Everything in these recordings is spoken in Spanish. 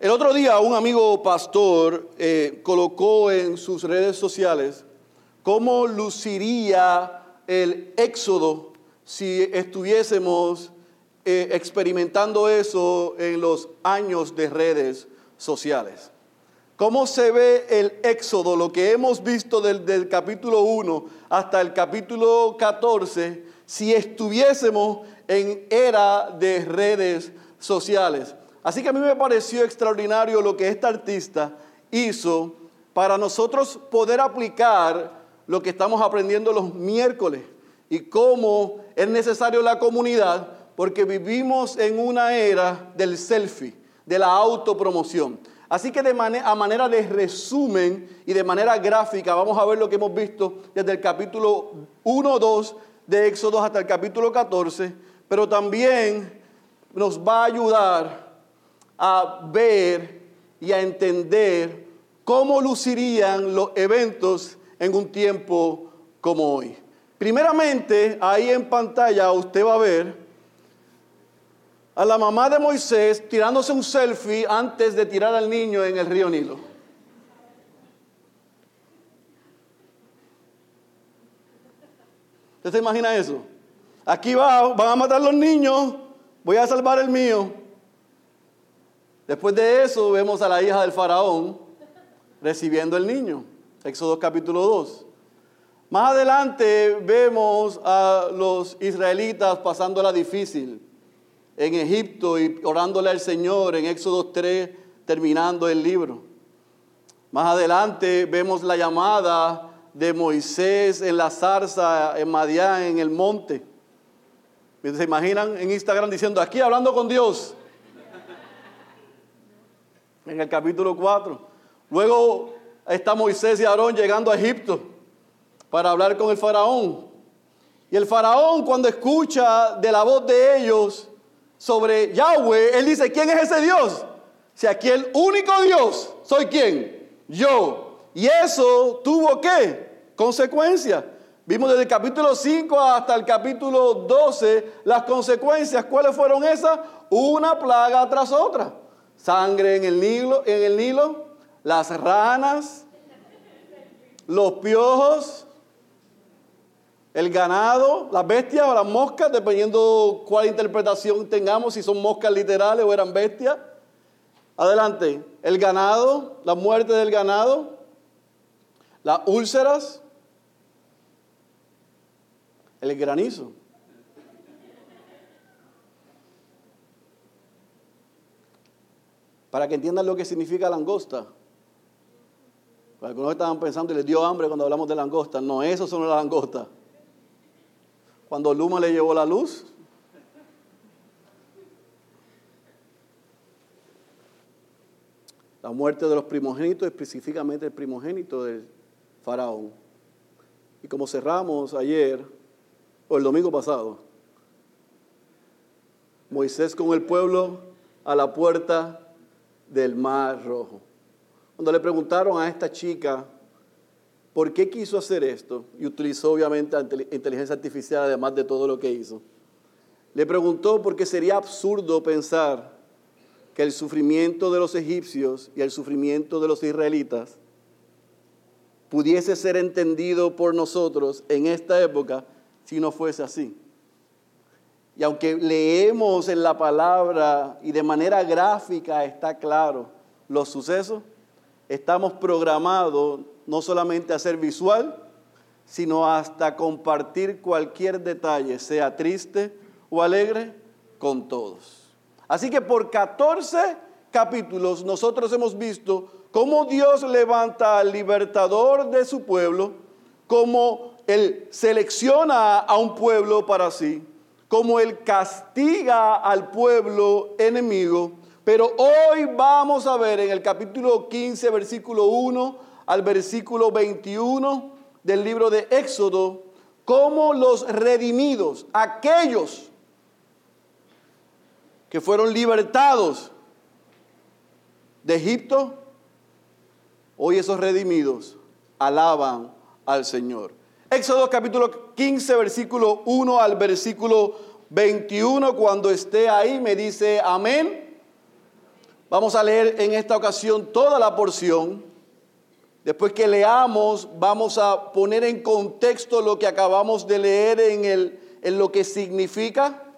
El otro día un amigo pastor eh, colocó en sus redes sociales cómo luciría el éxodo si estuviésemos eh, experimentando eso en los años de redes sociales. ¿Cómo se ve el éxodo, lo que hemos visto del, capítulo 1 hasta el capítulo 14, si estuviésemos en era de redes sociales? Así que a mí me pareció extraordinario lo que esta artista hizo para nosotros poder aplicar lo que estamos aprendiendo los miércoles y cómo es necesario la comunidad porque vivimos en una era del selfie, de la autopromoción. Así que de a manera de resumen y de manera gráfica vamos a ver lo que hemos visto desde el capítulo 1, 2 de Éxodo hasta el capítulo 14, pero también nos va a ayudar a ver y a entender cómo lucirían los eventos en un tiempo como hoy. Primeramente, ahí en pantalla usted va a ver a la mamá de Moisés tirándose un selfie antes de tirar al niño en el río Nilo. ¿Usted se imagina eso? Aquí va, van a matar los niños, voy a salvar el mío. Después de eso vemos a la hija del faraón recibiendo el niño. Éxodo capítulo 2. Más adelante vemos a los israelitas pasando la difícil en Egipto y orándole al Señor en Éxodo 3, terminando el libro. Más adelante vemos la llamada de Moisés en la zarza en Madián, en el monte. ¿Se imaginan en Instagram diciendo, aquí hablando con Dios? En el capítulo 4. Luego está Moisés y Aarón llegando a Egipto para hablar con el faraón. Y el faraón cuando escucha de la voz de ellos sobre Yahweh, él dice, ¿quién es ese Dios? Si aquí el único Dios, ¿soy quién? Yo. Y eso tuvo qué? Consecuencias. Vimos desde el capítulo 5 hasta el capítulo 12 las consecuencias. ¿Cuáles fueron esas? Una plaga tras otra. Sangre en el Nilo, en el Nilo las ranas, los piojos, el ganado, las bestias o las moscas, dependiendo cuál interpretación tengamos, si son moscas literales o eran bestias. Adelante, el ganado, la muerte del ganado, las úlceras, el granizo. Para que entiendan lo que significa langosta. Algunos estaban pensando y les dio hambre cuando hablamos de langosta. No, eso son las langostas. Cuando Luma le llevó la luz, la muerte de los primogénitos, específicamente el primogénito del faraón. Y como cerramos ayer, o el domingo pasado, Moisés con el pueblo a la puerta del mar rojo. Cuando le preguntaron a esta chica por qué quiso hacer esto, y utilizó obviamente inteligencia artificial además de todo lo que hizo, le preguntó por qué sería absurdo pensar que el sufrimiento de los egipcios y el sufrimiento de los israelitas pudiese ser entendido por nosotros en esta época si no fuese así. Y aunque leemos en la palabra y de manera gráfica está claro los sucesos, estamos programados no solamente a ser visual, sino hasta compartir cualquier detalle, sea triste o alegre, con todos. Así que por 14 capítulos nosotros hemos visto cómo Dios levanta al libertador de su pueblo, cómo Él selecciona a un pueblo para sí, cómo Él castiga al pueblo enemigo pero hoy vamos a ver en el capítulo 15, versículo 1 al versículo 21 del libro de Éxodo, cómo los redimidos, aquellos que fueron libertados de Egipto, hoy esos redimidos alaban al Señor. Éxodo capítulo 15, versículo 1 al versículo 21, cuando esté ahí me dice amén. Vamos a leer en esta ocasión toda la porción. Después que leamos, vamos a poner en contexto lo que acabamos de leer en, el, en lo que significa.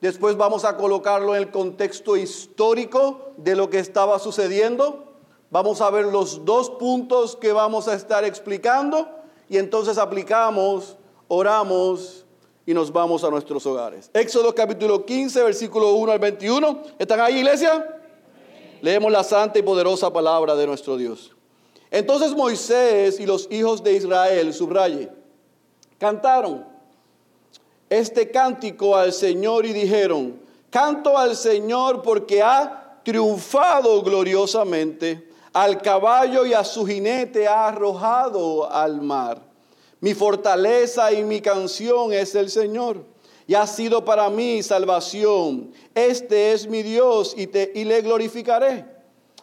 Después vamos a colocarlo en el contexto histórico de lo que estaba sucediendo. Vamos a ver los dos puntos que vamos a estar explicando y entonces aplicamos, oramos y nos vamos a nuestros hogares. Éxodo capítulo 15, versículo 1 al 21. ¿Están ahí, iglesia? Leemos la santa y poderosa palabra de nuestro Dios. Entonces Moisés y los hijos de Israel, subraye, cantaron este cántico al Señor y dijeron, canto al Señor porque ha triunfado gloriosamente al caballo y a su jinete ha arrojado al mar. Mi fortaleza y mi canción es el Señor. Y ha sido para mí salvación. Este es mi Dios y, te, y le glorificaré.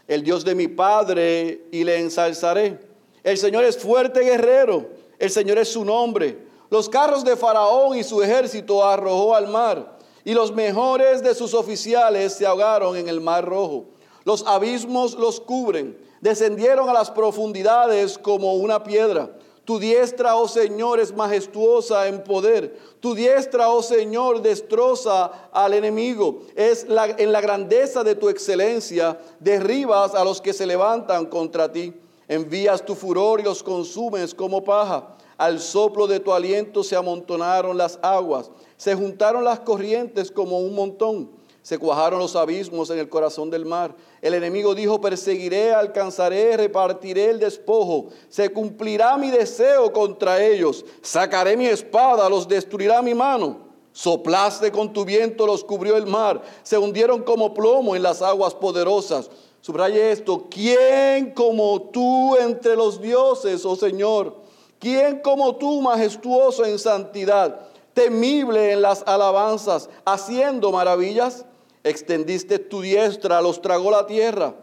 El Dios de mi Padre y le ensalzaré. El Señor es fuerte guerrero. El Señor es su nombre. Los carros de Faraón y su ejército arrojó al mar. Y los mejores de sus oficiales se ahogaron en el mar rojo. Los abismos los cubren, descendieron a las profundidades como una piedra. Tu diestra, oh Señor, es majestuosa en poder. Tu diestra, oh Señor, destroza al enemigo. Es en la grandeza de tu excelencia, derribas a los que se levantan contra ti. Envías tu furor y los consumes como paja. Al soplo de tu aliento se amontonaron las aguas. Se juntaron las corrientes como un montón. Se cuajaron los abismos en el corazón del mar. El enemigo dijo, perseguiré, alcanzaré, repartiré el despojo. Se cumplirá mi deseo contra ellos. Sacaré mi espada, los destruirá mi mano. Soplaste con tu viento, los cubrió el mar. Se hundieron como plomo en las aguas poderosas. Subraye esto, ¿quién como tú entre los dioses, oh Señor? ¿Quién como tú, majestuoso en santidad, temible en las alabanzas, haciendo maravillas? Extendiste tu diestra, los tragó la tierra.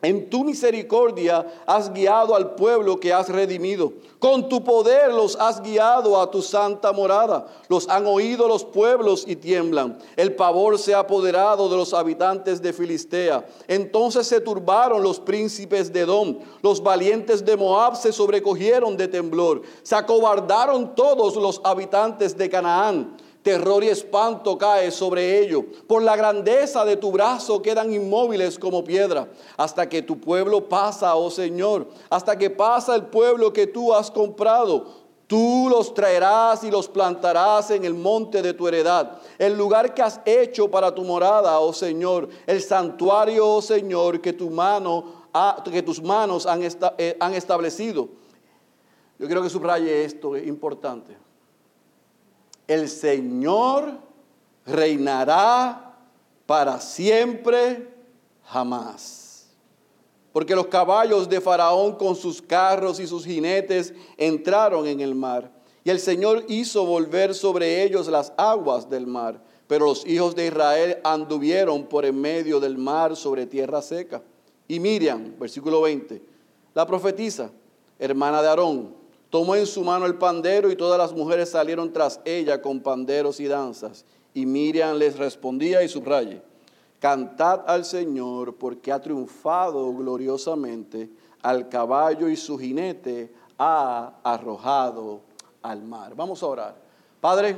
En tu misericordia has guiado al pueblo que has redimido. Con tu poder los has guiado a tu santa morada. Los han oído los pueblos y tiemblan. El pavor se ha apoderado de los habitantes de Filistea. Entonces se turbaron los príncipes de Edom. Los valientes de Moab se sobrecogieron de temblor. Se acobardaron todos los habitantes de Canaán terror y espanto cae sobre ellos. Por la grandeza de tu brazo quedan inmóviles como piedra, hasta que tu pueblo pasa, oh Señor, hasta que pasa el pueblo que tú has comprado. Tú los traerás y los plantarás en el monte de tu heredad, el lugar que has hecho para tu morada, oh Señor, el santuario, oh Señor, que, tu mano tus manos han, eh, han establecido. Yo quiero que subraye esto, es importante el Señor reinará para siempre, jamás. Porque los caballos de Faraón con sus carros y sus jinetes entraron en el mar. Y el Señor hizo volver sobre ellos las aguas del mar. Pero los hijos de Israel anduvieron por en medio del mar sobre tierra seca. Y Miriam, versículo 20, la profetisa, hermana de Aarón, Tomó en su mano el pandero y todas las mujeres salieron tras ella con panderos y danzas. Y Miriam les respondía y subraye, cantad al Señor porque ha triunfado gloriosamente, al caballo y su jinete ha arrojado al mar. Vamos a orar. Padre,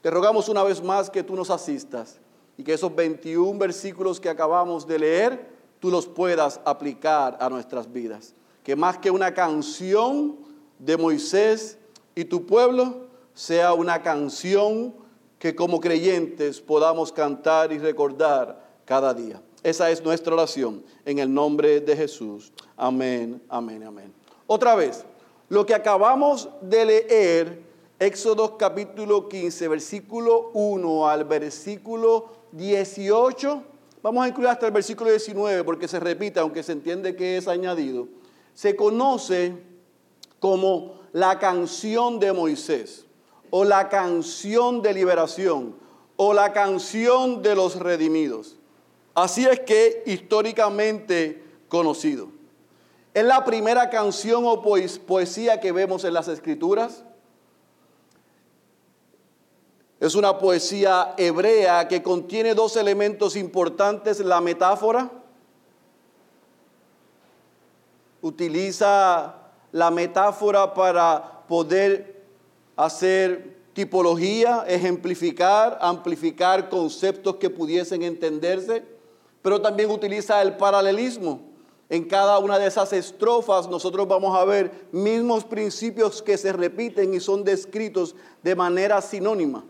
te rogamos una vez más que tú nos asistas y que esos 21 versículos que acabamos de leer, tú los puedas aplicar a nuestras vidas. Que más que una canción, de Moisés y tu pueblo sea una canción que como creyentes podamos cantar y recordar cada día. Esa es nuestra oración en el nombre de Jesús. Amén, amén, amén. Otra vez, lo que acabamos de leer, Éxodo capítulo 15, versículo 1 al versículo 18, vamos a incluir hasta el versículo 19 porque se repite, aunque se entiende que es añadido, se conoce como la canción de Moisés o la canción de liberación o la canción de los redimidos. Así es que históricamente conocido. Es la primera canción o poesía que vemos en las escrituras. Es una poesía hebrea que contiene dos elementos importantes, la metáfora utiliza la metáfora para poder hacer tipología, ejemplificar, amplificar conceptos que pudiesen entenderse, pero también utiliza el paralelismo. En cada una de esas estrofas nosotros vamos a ver mismos principios que se repiten y son descritos de manera sinónima.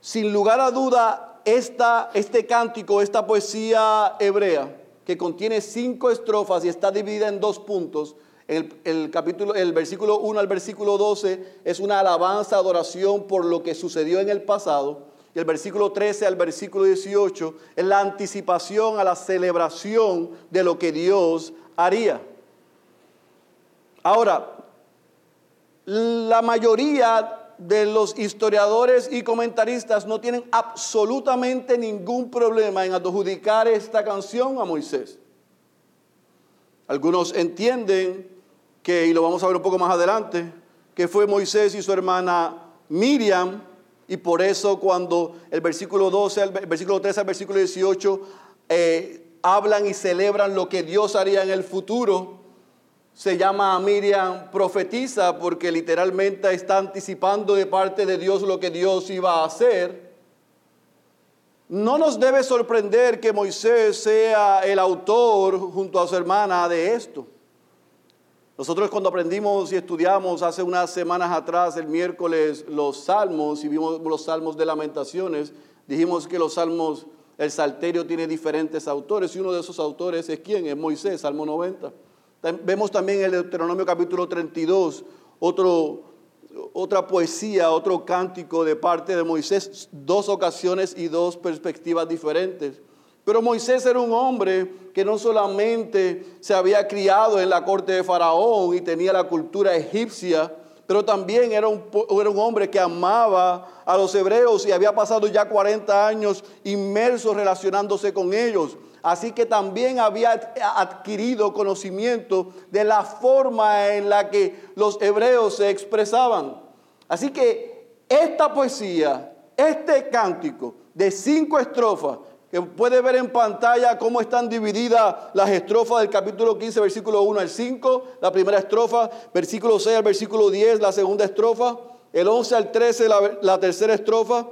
Sin lugar a duda, este cántico, esta poesía hebrea, que contiene cinco estrofas y está dividida en dos puntos, el, el, capítulo, el versículo 1 al versículo 12 es una alabanza, adoración por lo que sucedió en el pasado y el versículo 13 al versículo 18 es la anticipación a la celebración de lo que Dios haría. Ahora, la mayoría de los historiadores y comentaristas no tienen absolutamente ningún problema en adjudicar esta canción a Moisés. Algunos entienden que, y lo vamos a ver un poco más adelante, que fue Moisés y su hermana Miriam y por eso cuando el versículo 12, el versículo 13 al versículo 18 eh, hablan y celebran lo que Dios haría en el futuro, se llama a Miriam profetiza porque literalmente está anticipando de parte de Dios lo que Dios iba a hacer. No nos debe sorprender que Moisés sea el autor junto a su hermana de esto. Nosotros cuando aprendimos y estudiamos hace unas semanas atrás, el miércoles, los salmos y vimos los salmos de lamentaciones, dijimos que los salmos, el salterio tiene diferentes autores y uno de esos autores es quién? Es Moisés, Salmo 90. Vemos también el Deuteronomio capítulo 32, otro, otra poesía, otro cántico de parte de Moisés, dos ocasiones y dos perspectivas diferentes. Pero Moisés era un hombre que no solamente se había criado en la corte de Faraón y tenía la cultura egipcia, pero también era un, era un, hombre que amaba a los hebreos y había pasado ya 40 años inmerso relacionándose con ellos. Así que también había adquirido conocimiento de la forma en la que los hebreos se expresaban. Así que esta poesía, este cántico de cinco estrofas, que puede ver en pantalla cómo están divididas las estrofas del capítulo 15, versículo 1 al 5, la primera estrofa, versículo 6 al versículo 10, la segunda estrofa, el 11 al 13, la, la tercera estrofa,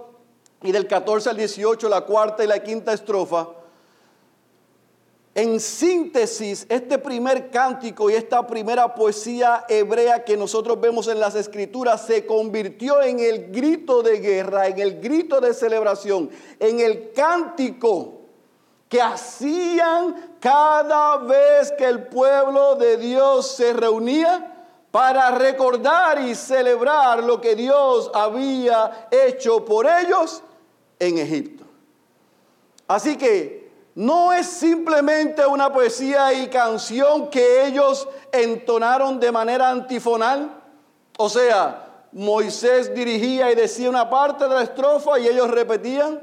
y del 14 al 18, la cuarta y la quinta estrofa. En síntesis, este primer cántico y esta primera poesía hebrea que nosotros vemos en las escrituras se convirtió en el grito de guerra, en el grito de celebración, en el cántico que hacían cada vez que el pueblo de Dios se reunía para recordar y celebrar lo que Dios había hecho por ellos en Egipto. Así que no es simplemente una poesía y canción que ellos entonaron de manera antifonal. O sea, Moisés dirigía y decía una parte de la estrofa y ellos repetían,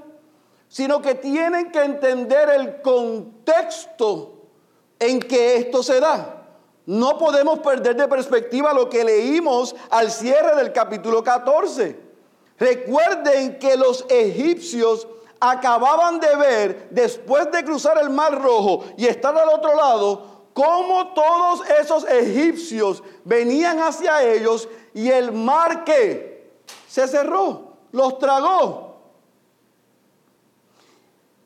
sino que tienen que entender el contexto en que esto se da. No podemos perder de perspectiva lo que leímos al cierre del capítulo 14. Recuerden que los egipcios acababan de ver, después de cruzar el mar rojo y estar al otro lado, cómo todos esos egipcios venían hacia ellos y el mar que se cerró, los tragó.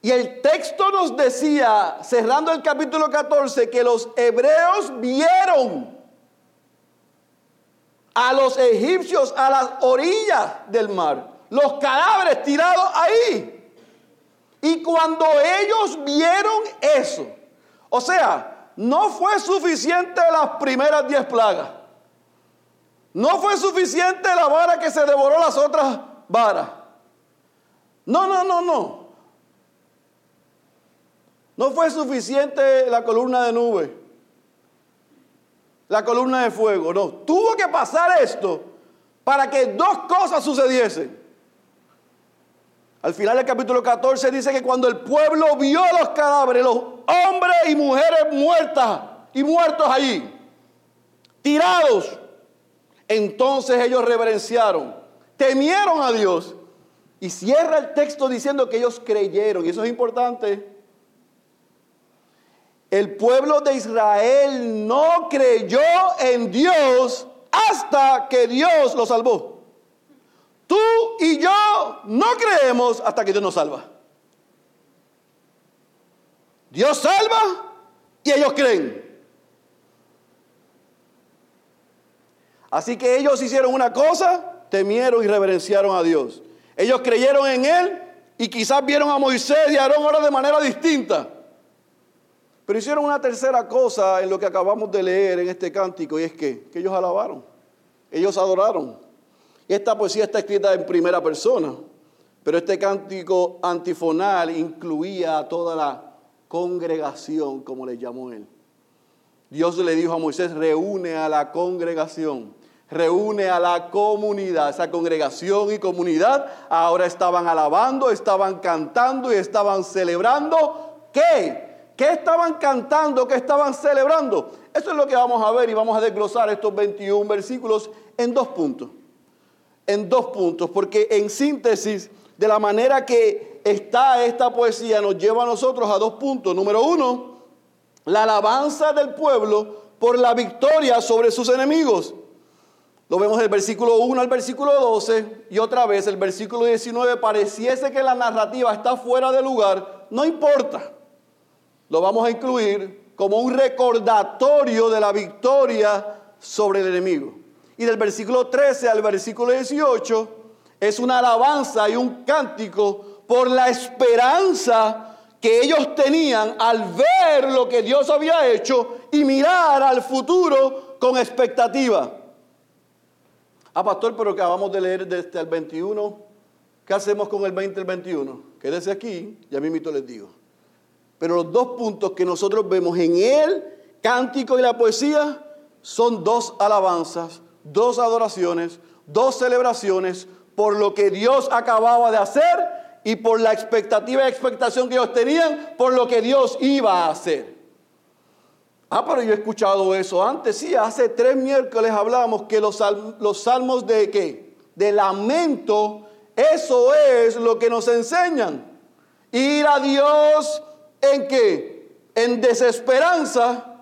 Y el texto nos decía, cerrando el capítulo 14, que los hebreos vieron a los egipcios a las orillas del mar, los cadáveres tirados ahí. Y cuando ellos vieron eso, o sea, no fue suficiente las primeras diez plagas. No fue suficiente la vara que se devoró las otras varas. No, no, no, no. No fue suficiente la columna de nube, la columna de fuego. No, tuvo que pasar esto para que dos cosas sucediesen. Al final del capítulo 14 dice que cuando el pueblo vio los cadáveres, los hombres y mujeres muertas y muertos allí, tirados, entonces ellos reverenciaron, temieron a Dios. Y cierra el texto diciendo que ellos creyeron, y eso es importante. El pueblo de Israel no creyó en Dios hasta que Dios lo salvó. Tú y yo no creemos hasta que Dios nos salva. Dios salva y ellos creen. Así que ellos hicieron una cosa, temieron y reverenciaron a Dios. Ellos creyeron en Él y quizás vieron a Moisés y a Aarón ahora de manera distinta. Pero hicieron una tercera cosa en lo que acabamos de leer en este cántico y es que, que ellos alabaron, ellos adoraron. Esta poesía está escrita en primera persona, pero este cántico antifonal incluía a toda la congregación, como le llamó él. Dios le dijo a Moisés, reúne a la congregación, reúne a la comunidad. Esa congregación y comunidad ahora estaban alabando, estaban cantando y estaban celebrando. ¿Qué? ¿Qué estaban cantando? ¿Qué estaban celebrando? Eso es lo que vamos a ver y vamos a desglosar estos 21 versículos en dos puntos. En dos puntos, porque en síntesis, de la manera que está esta poesía, nos lleva a nosotros a dos puntos. Número uno, la alabanza del pueblo por la victoria sobre sus enemigos. Lo vemos del versículo 1 al versículo 12 y otra vez el versículo 19 pareciese que la narrativa está fuera de lugar, no importa lo vamos a incluir como un recordatorio de la victoria sobre el enemigo. Y del versículo 13 al versículo 18 es una alabanza y un cántico por la esperanza que ellos tenían al ver lo que Dios había hecho y mirar al futuro con expectativa. Ah, pastor, pero acabamos de leer desde el 21. ¿Qué hacemos con el 20 y el 21? Quédese aquí, ya mismo les digo. Pero los dos puntos que nosotros vemos en el cántico y la poesía son dos alabanzas, dos adoraciones, dos celebraciones por lo que Dios acababa de hacer y por la expectativa y expectación que ellos tenían por lo que Dios iba a hacer. Ah, pero yo he escuchado eso antes. Sí, hace tres miércoles hablamos que los, los salmos de qué? De lamento, eso es lo que nos enseñan. Ir a Dios en que en desesperanza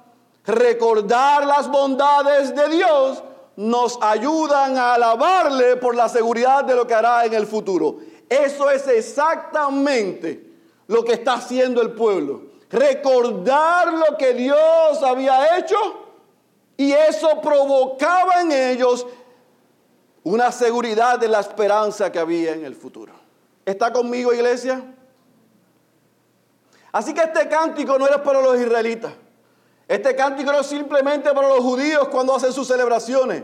recordar las bondades de Dios nos ayudan a alabarle por la seguridad de lo que hará en el futuro. Eso es exactamente lo que está haciendo el pueblo. Recordar lo que Dios había hecho y eso provocaba en ellos una seguridad de la esperanza que había en el futuro. ¿Está conmigo, iglesia? Así que este cántico no era para los israelitas. Este cántico no es simplemente para los judíos cuando hacen sus celebraciones.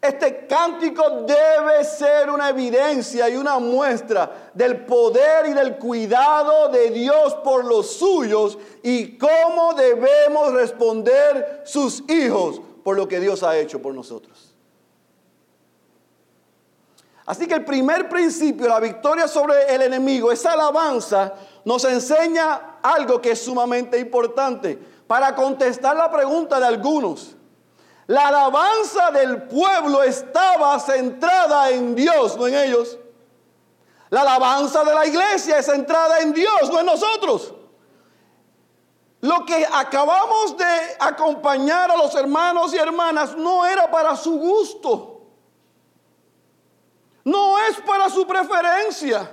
Este cántico debe ser una evidencia y una muestra del poder y del cuidado de Dios por los suyos y cómo debemos responder sus hijos por lo que Dios ha hecho por nosotros. Así que el primer principio, la victoria sobre el enemigo, esa alabanza, nos enseña algo que es sumamente importante para contestar la pregunta de algunos. La alabanza del pueblo estaba centrada en Dios, no en ellos. La alabanza de la iglesia es centrada en Dios, no en nosotros. Lo que acabamos de acompañar a los hermanos y hermanas no era para su gusto. No es para su preferencia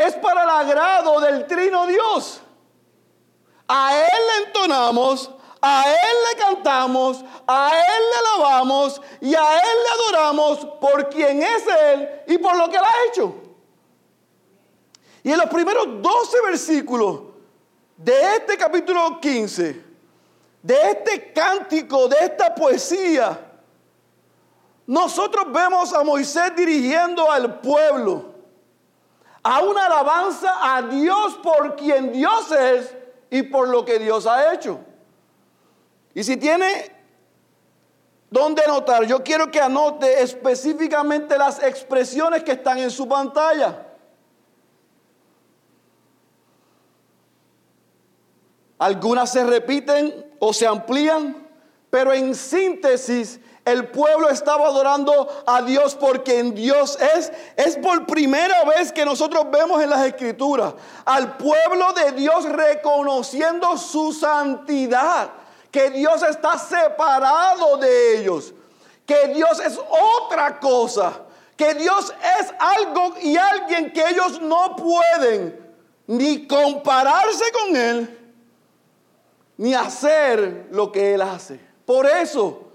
es para el agrado del trino Dios. A Él le entonamos, a Él le cantamos, a Él le alabamos y a Él le adoramos por quien es Él y por lo que Él ha hecho. Y en los primeros 12 versículos de este capítulo 15, de este cántico, de esta poesía, nosotros vemos a Moisés dirigiendo al pueblo a una alabanza a Dios por quien Dios es y por lo que Dios ha hecho. Y si tiene donde anotar, yo quiero que anote específicamente las expresiones que están en su pantalla. Algunas se repiten o se amplían, pero en síntesis el pueblo estaba adorando a Dios porque en Dios es. Es por primera vez que nosotros vemos en las escrituras al pueblo de Dios reconociendo su santidad. Que Dios está separado de ellos. Que Dios es otra cosa. Que Dios es algo y alguien que ellos no pueden ni compararse con Él, ni hacer lo que Él hace. Por eso,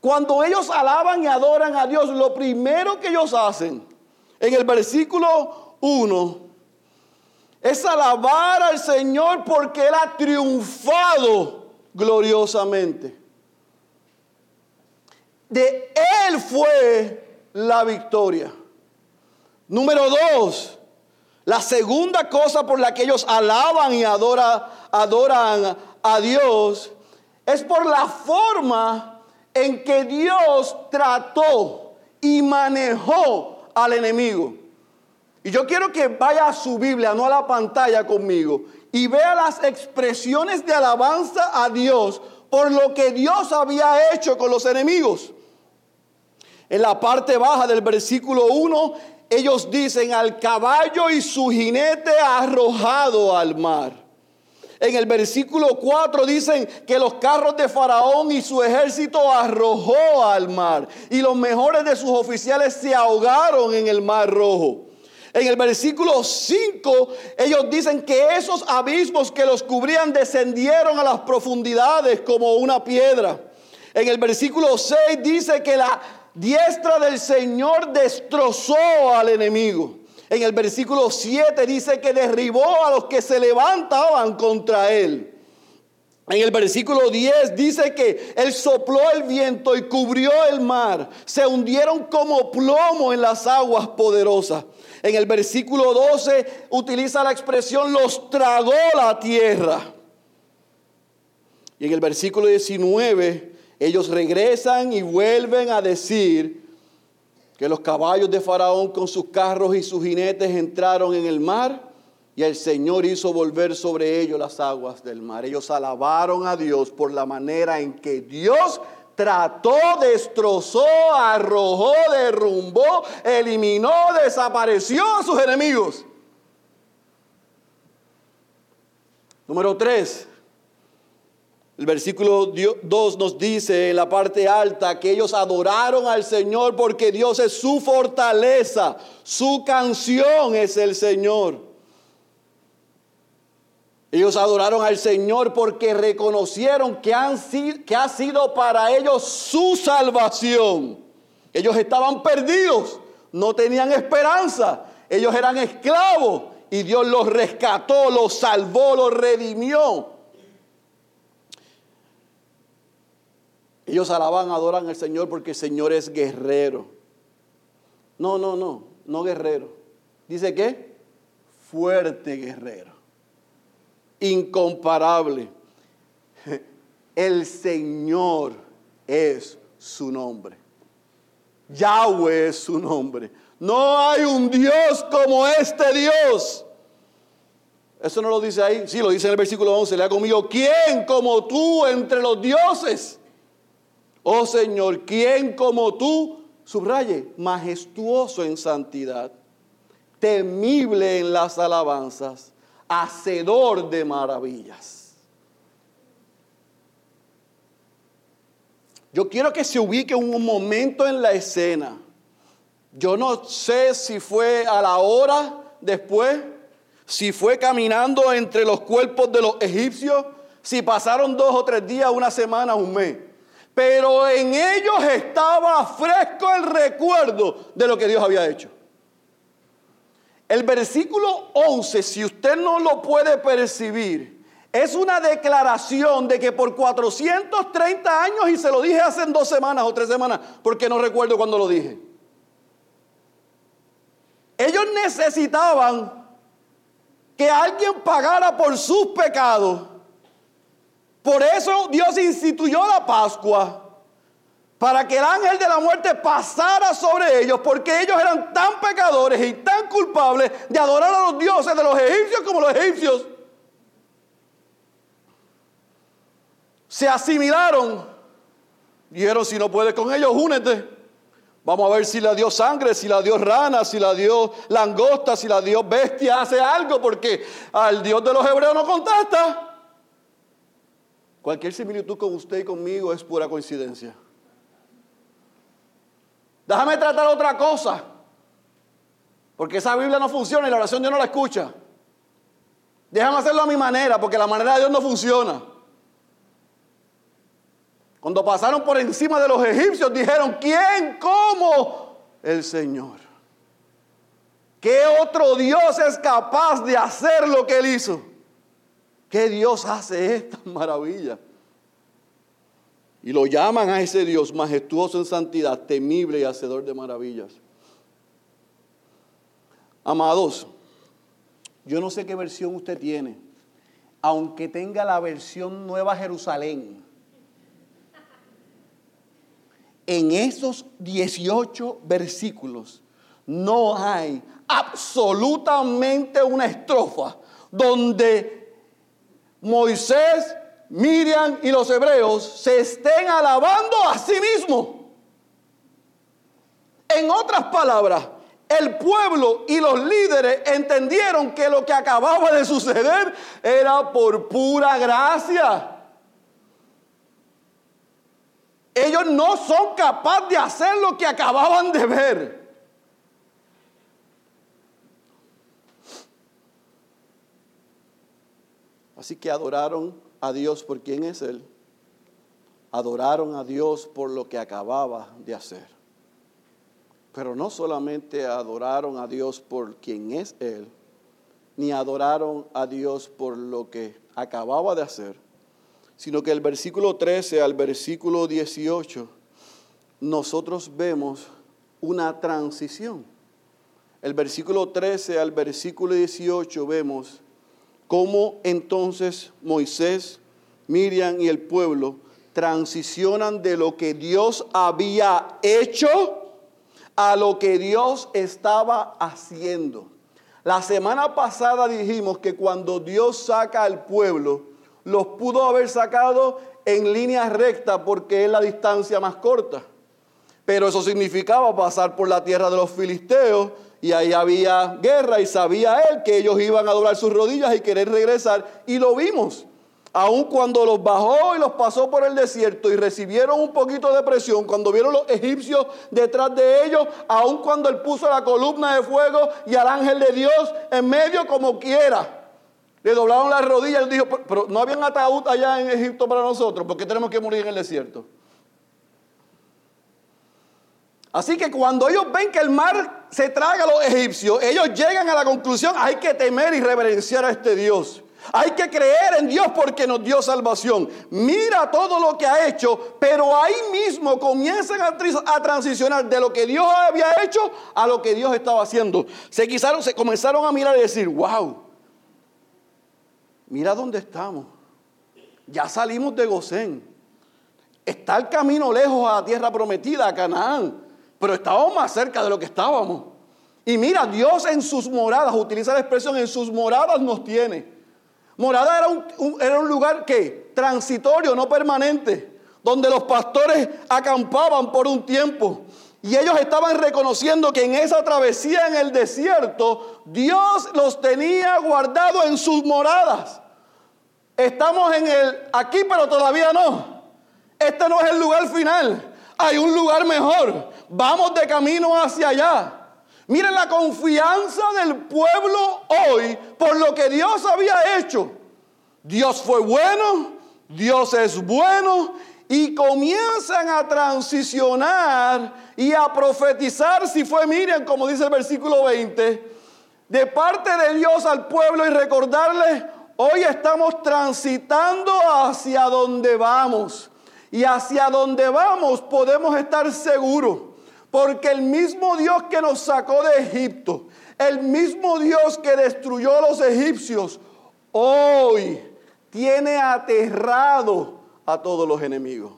cuando ellos alaban y adoran a Dios, lo primero que ellos hacen en el versículo 1 es alabar al Señor porque Él ha triunfado gloriosamente. De Él fue la victoria. Número dos, la segunda cosa por la que ellos alaban y adoran a Dios es por la forma en que Dios trató y manejó al enemigo. Y yo quiero que vaya a su Biblia, no a la pantalla conmigo, y vea las expresiones de alabanza a Dios por lo que Dios había hecho con los enemigos. En la parte baja del versículo 1, ellos dicen al caballo y su jinete arrojado al mar. En el versículo 4 dicen que los carros de Faraón y su ejército arrojó al mar y los mejores de sus oficiales se ahogaron en el mar rojo. En el versículo 5 ellos dicen que esos abismos que los cubrían descendieron a las profundidades como una piedra. En el versículo 6 dice que la diestra del Señor destrozó al enemigo. En el versículo 7 dice que derribó a los que se levantaban contra él. En el versículo 10 dice que él sopló el viento y cubrió el mar. Se hundieron como plomo en las aguas poderosas. En el versículo 12 utiliza la expresión los tragó la tierra. Y en el versículo 19 ellos regresan y vuelven a decir que los caballos de Faraón con sus carros y sus jinetes entraron en el mar y el Señor hizo volver sobre ellos las aguas del mar. Ellos alabaron a Dios por la manera en que Dios trató, destrozó, arrojó, derrumbó, eliminó, desapareció a sus enemigos. Número 3. El versículo 2 nos dice en la parte alta que ellos adoraron al Señor porque Dios es su fortaleza, su canción es el Señor. Ellos adoraron al Señor porque reconocieron que, han, que ha sido para ellos su salvación. Ellos estaban perdidos, no tenían esperanza, ellos eran esclavos y Dios los rescató, los salvó, los redimió. Ellos alaban, adoran al Señor porque el Señor es guerrero. No, no, no, no guerrero. Dice que fuerte guerrero. Incomparable. El Señor es su nombre. Yahweh es su nombre. No hay un Dios como este Dios. Eso no lo dice ahí. Sí, lo dice en el versículo 11. Lea conmigo. ¿Quién como tú entre los dioses? Oh Señor, ¿quién como tú, subraye, majestuoso en santidad, temible en las alabanzas, hacedor de maravillas? Yo quiero que se ubique un momento en la escena. Yo no sé si fue a la hora después, si fue caminando entre los cuerpos de los egipcios, si pasaron dos o tres días, una semana, un mes pero en ellos estaba fresco el recuerdo de lo que Dios había hecho. El versículo 11, si usted no lo puede percibir, es una declaración de que por 430 años, y se lo dije hace dos semanas o tres semanas, porque no recuerdo cuando lo dije, ellos necesitaban que alguien pagara por sus pecados por eso Dios instituyó la Pascua para que el ángel de la muerte pasara sobre ellos, porque ellos eran tan pecadores y tan culpables de adorar a los dioses de los egipcios como los egipcios. Se asimilaron Dijeron, si no puedes con ellos, únete. Vamos a ver si la dio sangre, si la dio rana, si la dio langosta, si la dio bestia, hace algo, porque al Dios de los hebreos no contesta. Cualquier similitud con usted y conmigo es pura coincidencia. Déjame tratar otra cosa. Porque esa Biblia no funciona y la oración Dios no la escucha. Déjame hacerlo a mi manera, porque la manera de Dios no funciona. Cuando pasaron por encima de los egipcios, dijeron, ¿quién como el Señor? ¿Qué otro Dios es capaz de hacer lo que Él hizo? ¿Qué Dios hace esta maravilla? Y lo llaman a ese Dios majestuoso en santidad, temible y hacedor de maravillas. Amados, yo no sé qué versión usted tiene, aunque tenga la versión Nueva Jerusalén. En esos 18 versículos no hay absolutamente una estrofa donde Moisés Miriam y los hebreos se estén alabando a sí mismos. En otras palabras, el pueblo y los líderes entendieron que lo que acababa de suceder era por pura gracia. Ellos no son capaces de hacer lo que acababan de ver. Así que adoraron a Dios por quien es Él, adoraron a Dios por lo que acababa de hacer. Pero no solamente adoraron a Dios por quien es Él, ni adoraron a Dios por lo que acababa de hacer, sino que el versículo 13 al versículo 18, nosotros vemos una transición. El versículo 13 al versículo 18 vemos cómo entonces Moisés, Miriam y el pueblo transicionan de lo que Dios había hecho a lo que Dios estaba haciendo. La semana pasada dijimos que cuando Dios saca al pueblo, los pudo haber sacado en línea recta porque es la distancia más corta. Pero eso significaba pasar por la tierra de los filisteos y ahí había guerra y sabía él que ellos iban a doblar sus rodillas y querer regresar y lo vimos. Aun cuando los bajó y los pasó por el desierto y recibieron un poquito de presión, cuando vieron los egipcios detrás de ellos, aun cuando él puso la columna de fuego y al ángel de Dios en medio como quiera. Le doblaron las rodillas y dijo, pero no habían ataúd allá en Egipto para nosotros, porque tenemos que morir en el desierto? Así que cuando ellos ven que el mar se traga a los egipcios, ellos llegan a la conclusión, hay que temer y reverenciar a este Dios. Hay que creer en Dios porque nos dio salvación. Mira todo lo que ha hecho, pero ahí mismo comienzan a, transicionar de lo que Dios había hecho a lo que Dios estaba haciendo. Se, quisaron, se comenzaron a mirar y decir, wow, mira dónde estamos. Ya salimos de Gosén. Está el camino lejos a la tierra prometida, a Canaán pero estábamos más cerca de lo que estábamos. Y mira, Dios en sus moradas, utiliza la expresión, en sus moradas nos tiene. Morada era un, era un lugar que transitorio, no permanente, donde los pastores acampaban por un tiempo. Y ellos estaban reconociendo que en esa travesía en el desierto, Dios los tenía guardados en sus moradas. Estamos en el aquí, pero todavía no. Este no es el lugar final. Hay un lugar mejor vamos de camino hacia allá. Miren la confianza del pueblo hoy por lo que Dios había hecho. Dios fue bueno, Dios es bueno y comienzan a transicionar y a profetizar, si fue Miriam, como dice el versículo 20, de parte de Dios al pueblo y recordarles, hoy estamos transitando hacia donde vamos. Y hacia donde vamos podemos estar seguros porque el mismo Dios que nos sacó de Egipto, el mismo Dios que destruyó a los egipcios, hoy tiene aterrado a todos los enemigos.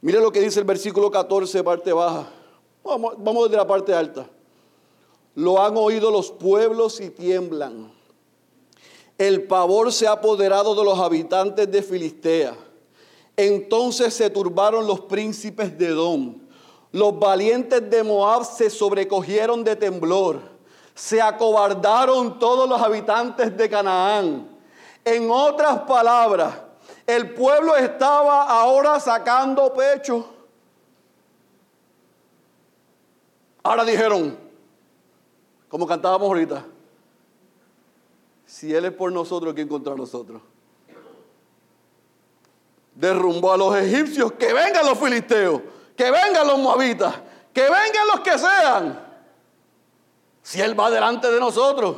Mire lo que dice el versículo 14, parte baja. Vamos, vamos desde la parte alta. Lo han oído los pueblos y tiemblan. El pavor se ha apoderado de los habitantes de Filistea. Entonces se turbaron los príncipes de Edom. Los valientes de Moab se sobrecogieron de temblor. Se acobardaron todos los habitantes de Canaán. En otras palabras, el pueblo estaba ahora sacando pecho. Ahora dijeron, como cantábamos ahorita, si Él es por nosotros, ¿quién contra nosotros? Derrumbó a los egipcios, que vengan los filisteos, que vengan los moabitas, que vengan los que sean. Si Él va delante de nosotros.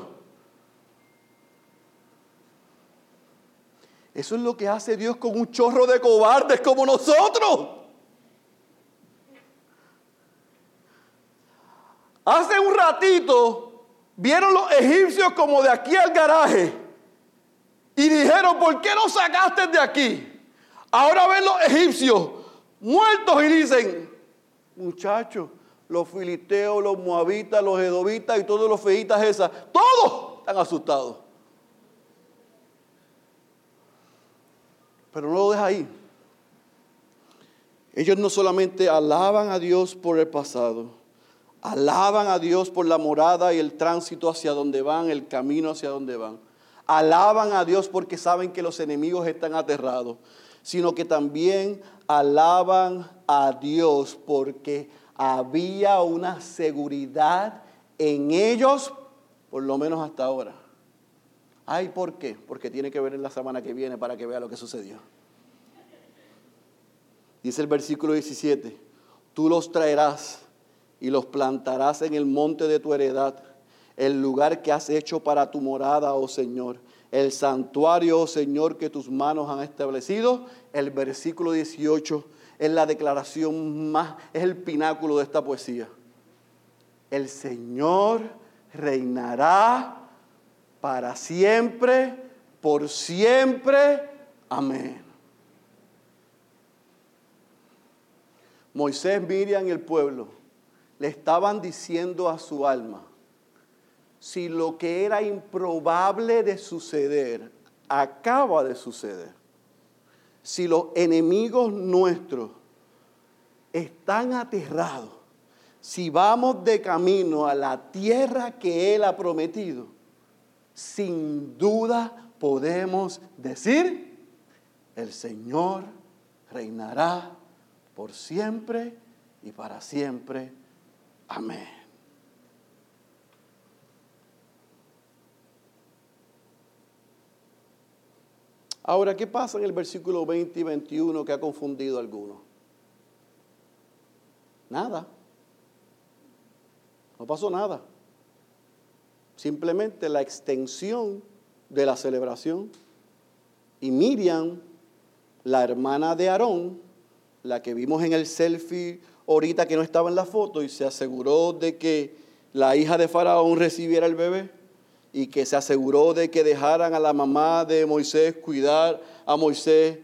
Eso es lo que hace Dios con un chorro de cobardes como nosotros. Hace un ratito vieron los egipcios como de aquí al garaje y dijeron, ¿por qué no sacaste de aquí? Ahora ven los egipcios muertos y dicen, muchachos, los filisteos, los moabitas, los edovitas y todos los feitas esas, todos están asustados. Pero no lo deja ahí. Ellos no solamente alaban a Dios por el pasado, alaban a Dios por la morada y el tránsito hacia donde van, el camino hacia donde van. Alaban a Dios porque saben que los enemigos están aterrados, sino que también alaban a Dios porque había una seguridad en ellos, por lo menos hasta ahora. Ay, ¿por qué? Porque tiene que ver en la semana que viene para que vea lo que sucedió. Dice el versículo 17, tú los traerás y los plantarás en el monte de tu heredad, el lugar que has hecho para tu morada, oh Señor, el santuario, Señor, que tus manos han establecido. El versículo 18 es la declaración más, es el pináculo de esta poesía. El Señor reinará para siempre, por siempre. Amén. Moisés, Miriam y el pueblo le estaban diciendo a su alma, si lo que era improbable de suceder acaba de suceder, si los enemigos nuestros están aterrados, si vamos de camino a la tierra que Él ha prometido, sin duda podemos decir, el Señor reinará por siempre y para siempre. Amén. Ahora, ¿qué pasa en el versículo 20 y 21 que ha confundido a algunos? Nada. No pasó nada simplemente la extensión de la celebración. Y Miriam, la hermana de Aarón, la que vimos en el selfie ahorita que no estaba en la foto y se aseguró de que la hija de Faraón recibiera el bebé y que se aseguró de que dejaran a la mamá de Moisés cuidar a Moisés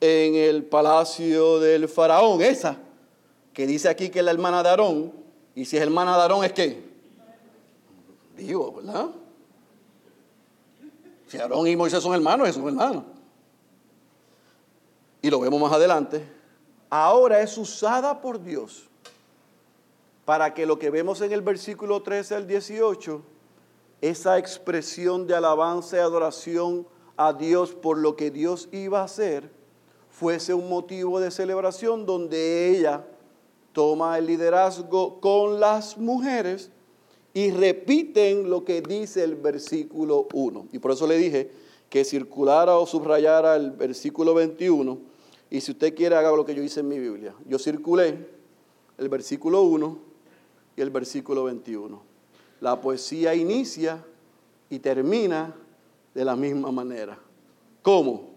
en el palacio del Faraón, esa que dice aquí que es la hermana de Aarón, y si es hermana de Aarón es que Digo, ¿verdad? Si Aarón y Moisés son hermanos, son hermanos. Y lo vemos más adelante. Ahora es usada por Dios para que lo que vemos en el versículo 13 al 18, esa expresión de alabanza y adoración a Dios por lo que Dios iba a hacer, fuese un motivo de celebración donde ella toma el liderazgo con las mujeres y repiten lo que dice el versículo 1. Y por eso le dije que circulara o subrayara el versículo 21. Y si usted quiere, haga lo que yo hice en mi Biblia. Yo circulé el versículo 1 y el versículo 21. La poesía inicia y termina de la misma manera. ¿Cómo?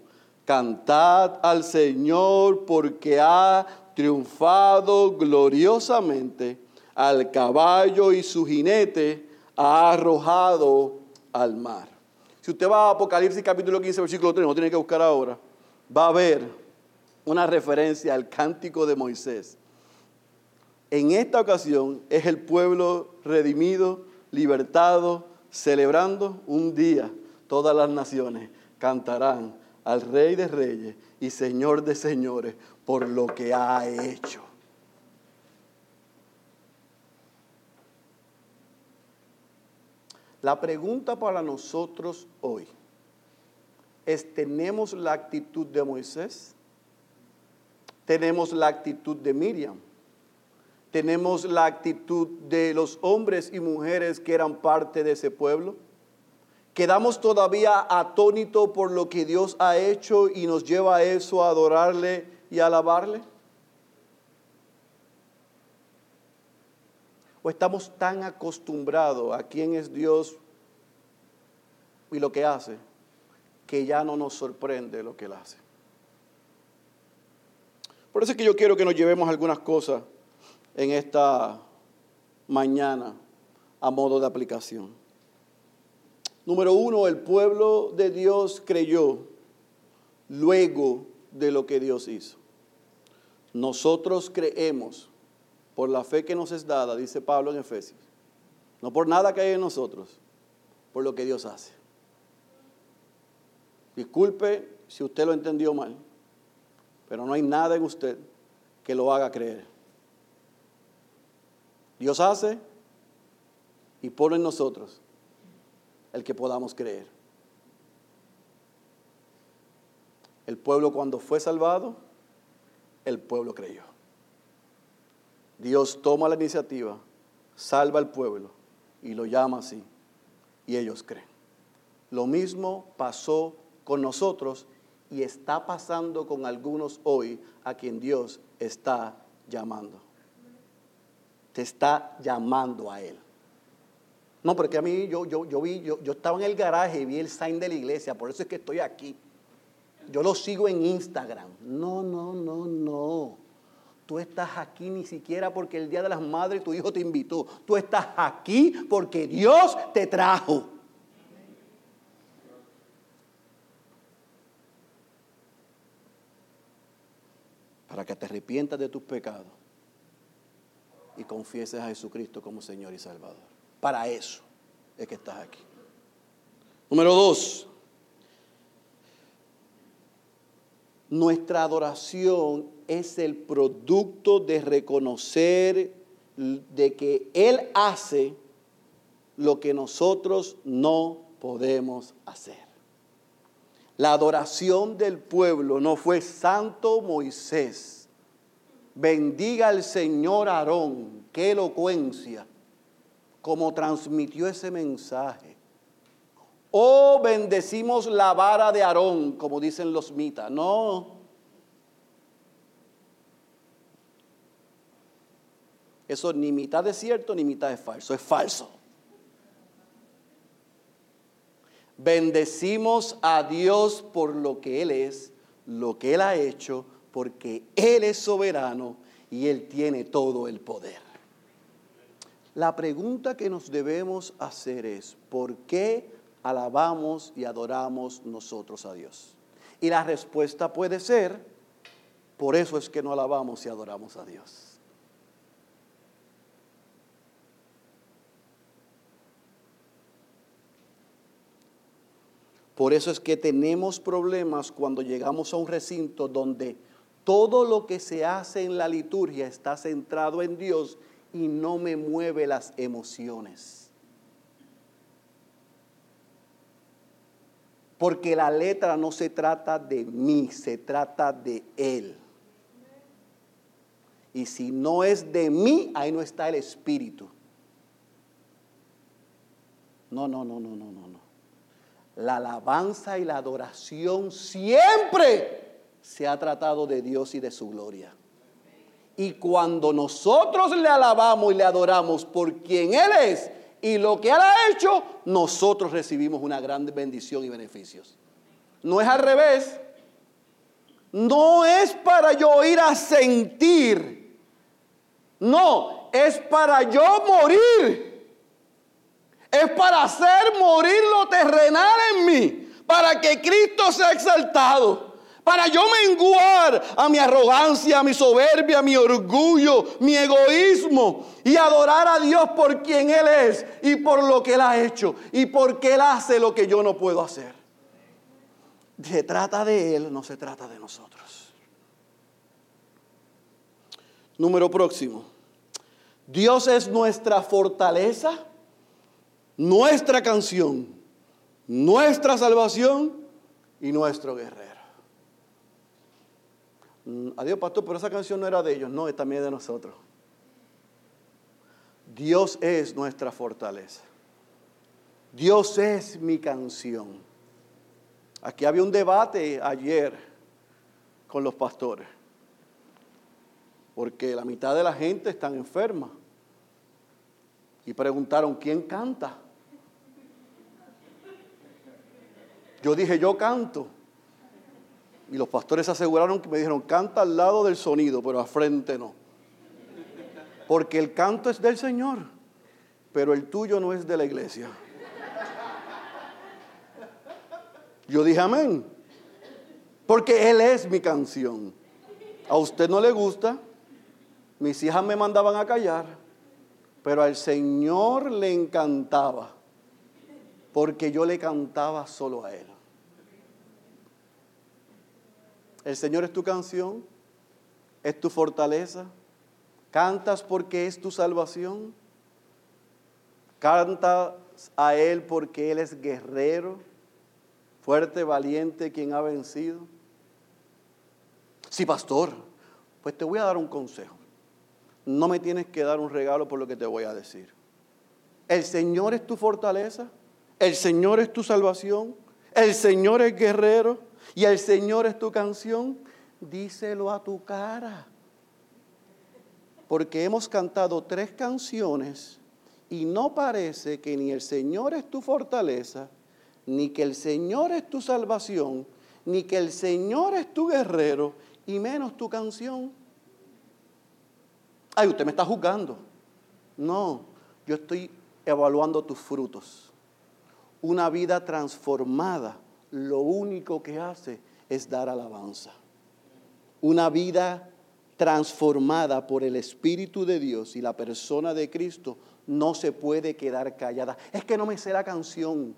Cantad al Señor porque ha triunfado gloriosamente al caballo y su jinete ha arrojado al mar. Si usted va a Apocalipsis capítulo 15, versículo 3, no tiene que buscar ahora, va a ver una referencia al cántico de Moisés. En esta ocasión es el pueblo redimido, libertado, celebrando un día. Todas las naciones cantarán al Rey de Reyes y Señor de señores por lo que ha hecho. La pregunta para nosotros hoy es, ¿tenemos la actitud de Moisés? ¿Tenemos la actitud de Miriam? ¿Tenemos la actitud de los hombres y mujeres que eran parte de ese pueblo? ¿Quedamos todavía atónitos por lo que Dios ha hecho y nos lleva a eso, a adorarle y alabarle? ¿O estamos tan acostumbrados a quién es Dios y lo que hace que ya no nos sorprende lo que Él hace? Por eso es que yo quiero que nos llevemos algunas cosas en esta mañana a modo de aplicación. Número uno, el pueblo de Dios creyó luego de lo que Dios hizo. Nosotros creemos por la fe que nos es dada, dice Pablo en Efesios, no por nada que hay en nosotros, por lo que Dios hace. Disculpe si usted lo entendió mal, pero no hay nada en usted que lo haga creer. Dios hace y pone en nosotros el que podamos creer. El pueblo cuando fue salvado, el pueblo creyó. Dios toma la iniciativa, salva al pueblo y lo llama así. Y ellos creen. Lo mismo pasó con nosotros y está pasando con algunos hoy a quien Dios está llamando. Te está llamando a Él. No, porque a mí yo, yo, yo vi, yo, yo estaba en el garaje y vi el sign de la iglesia, por eso es que estoy aquí. Yo lo sigo en Instagram. No, no, no, no. Tú estás aquí ni siquiera porque el Día de las Madres tu hijo te invitó. Tú estás aquí porque Dios te trajo. Para que te arrepientas de tus pecados y confieses a Jesucristo como Señor y Salvador. Para eso es que estás aquí. Número dos, nuestra adoración es el producto de reconocer de que Él hace lo que nosotros no podemos hacer. La adoración del pueblo no fue santo Moisés. Bendiga al Señor Aarón, qué elocuencia como transmitió ese mensaje. O bendecimos la vara de Aarón, como dicen los mitas. No. Eso ni mitad es cierto ni mitad es falso. Es falso. Bendecimos a Dios por lo que Él es, lo que Él ha hecho, porque Él es soberano y Él tiene todo el poder. La pregunta que nos debemos hacer es, ¿por qué alabamos y adoramos nosotros a Dios? Y la respuesta puede ser, por eso es que no alabamos y adoramos a Dios. Por eso es que tenemos problemas cuando llegamos a un recinto donde todo lo que se hace en la liturgia está centrado en Dios y no me mueve las emociones. Porque la letra no se trata de mí, se trata de Él. Y si no es de mí, ahí no está el Espíritu. No, no, no, no, no, no. La alabanza y la adoración siempre se ha tratado de Dios y de su gloria. Y cuando nosotros le alabamos y le adoramos por quien Él es y lo que Él ha hecho, nosotros recibimos una gran bendición y beneficios. No es al revés. No es para yo ir a sentir. No, es para yo morir. Es para hacer morir lo terrenal en mí. Para que Cristo sea exaltado para yo menguar a mi arrogancia, a mi soberbia, a mi orgullo, mi egoísmo y adorar a Dios por quien Él es y por lo que Él ha hecho y porque Él hace lo que yo no puedo hacer. se trata de Él, no se trata de nosotros. Número próximo. Dios es nuestra fortaleza, nuestra canción, nuestra salvación y nuestro guerrero. Mm, adiós, pastor, pero esa canción no era de ellos, no, es también de nosotros. Dios es nuestra fortaleza. Dios es mi canción. Aquí había un debate ayer con los pastores, porque la mitad de la gente está enferma. Y preguntaron, ¿quién canta? Yo dije, yo canto. Y los pastores aseguraron que me dijeron, canta al lado del sonido, pero a frente no. Porque el canto es del Señor, pero el tuyo no es de la iglesia. Yo dije amén. Porque Él es mi canción. A usted no le gusta. Mis hijas me mandaban a callar. Pero al Señor le encantaba. Porque yo le cantaba solo a Él. El Señor es tu canción. Es tu fortaleza. Cantas porque es tu salvación. Cantas a Él porque Él es guerrero fuerte, valiente, quien ha vencido. Sí, pastor, pues te voy a dar un consejo. No me tienes que dar un regalo por lo que te voy a decir. El Señor es tu fortaleza, el Señor es tu salvación, el Señor es guerrero y el Señor es tu canción. Díselo a tu cara. Porque hemos cantado tres canciones y no parece que ni el Señor es tu fortaleza, ni que el Señor es tu salvación, ni que el Señor es tu guerrero, y menos tu canción. Ay, usted me está juzgando. No, yo estoy evaluando tus frutos. Una vida transformada, lo único que hace es dar alabanza. Una vida transformada por el Espíritu de Dios y la persona de Cristo no se puede quedar callada. Es que no me sé la canción.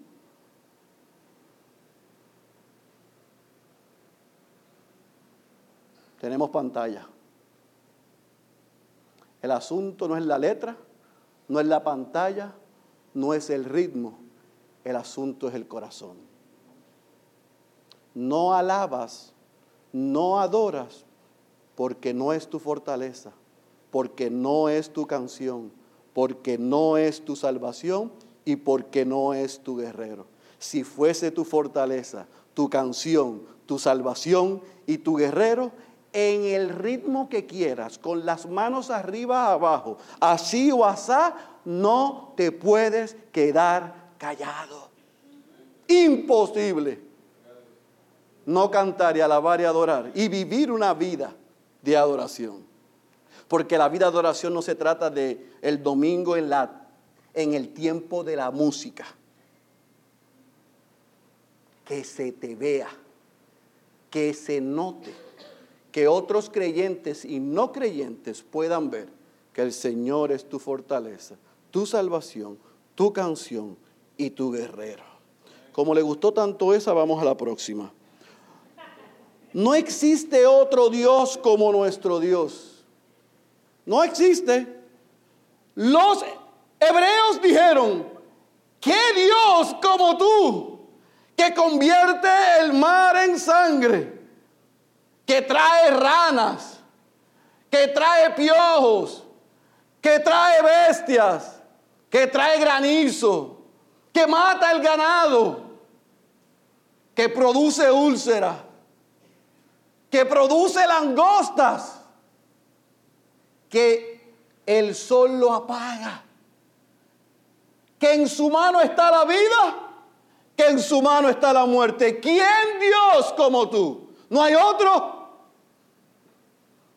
tenemos pantalla. El asunto no es la letra, no es la pantalla, no es el ritmo, el asunto es el corazón. No alabas, no adoras, porque no es tu fortaleza, porque no es tu canción, porque no es tu salvación y porque no es tu guerrero. Si fuese tu fortaleza, tu canción, tu salvación y tu guerrero, en el ritmo que quieras, con las manos arriba abajo, así o asá, no te puedes quedar callado. Imposible no cantar y alabar y adorar y vivir una vida de adoración. Porque la vida de adoración no se trata de el domingo en la en el tiempo de la música. Que se te vea, que se note que otros creyentes y no creyentes puedan ver que el Señor es tu fortaleza, tu salvación, tu canción y tu guerrero. Como le gustó tanto esa, vamos a la próxima. No existe otro Dios como nuestro Dios. No existe. Los hebreos dijeron, ¿qué Dios como tú que convierte el mar en sangre? que trae ranas, que trae piojos, que trae bestias, que trae granizo, que mata el ganado, que produce úlcera, que produce langostas, que el sol lo apaga, que en su mano está la vida, que en su mano está la muerte. ¿Quién Dios como tú? No hay otro.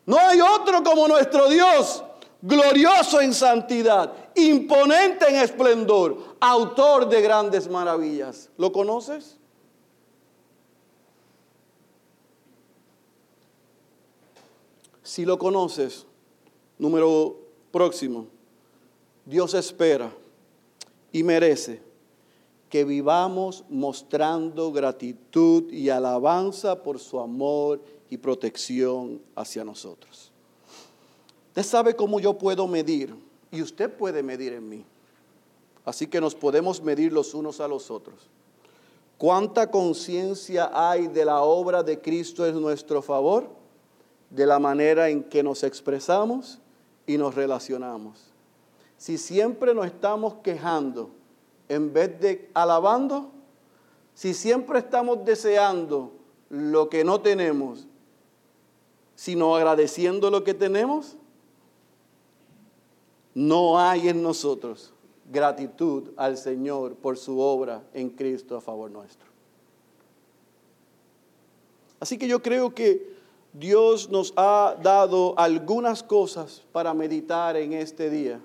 No hay otro como nuestro Dios, glorioso en santidad, imponente en esplendor, autor de grandes maravillas. ¿Lo conoces? Si lo conoces, número próximo, Dios espera y merece que vivamos mostrando gratitud y alabanza por su amor y protección hacia nosotros. Usted sabe cómo yo puedo medir y usted puede medir en mí. Así que nos podemos medir los unos a los otros. ¿Cuánta conciencia hay de la obra de Cristo en nuestro favor? De la manera en que nos expresamos y nos relacionamos. Si siempre nos estamos quejando en vez de alabando, si siempre estamos deseando lo que no tenemos, sino agradeciendo lo que tenemos, no hay en nosotros gratitud al Señor por su obra en Cristo a favor nuestro. Así que yo creo que Dios nos ha dado algunas cosas para meditar en este día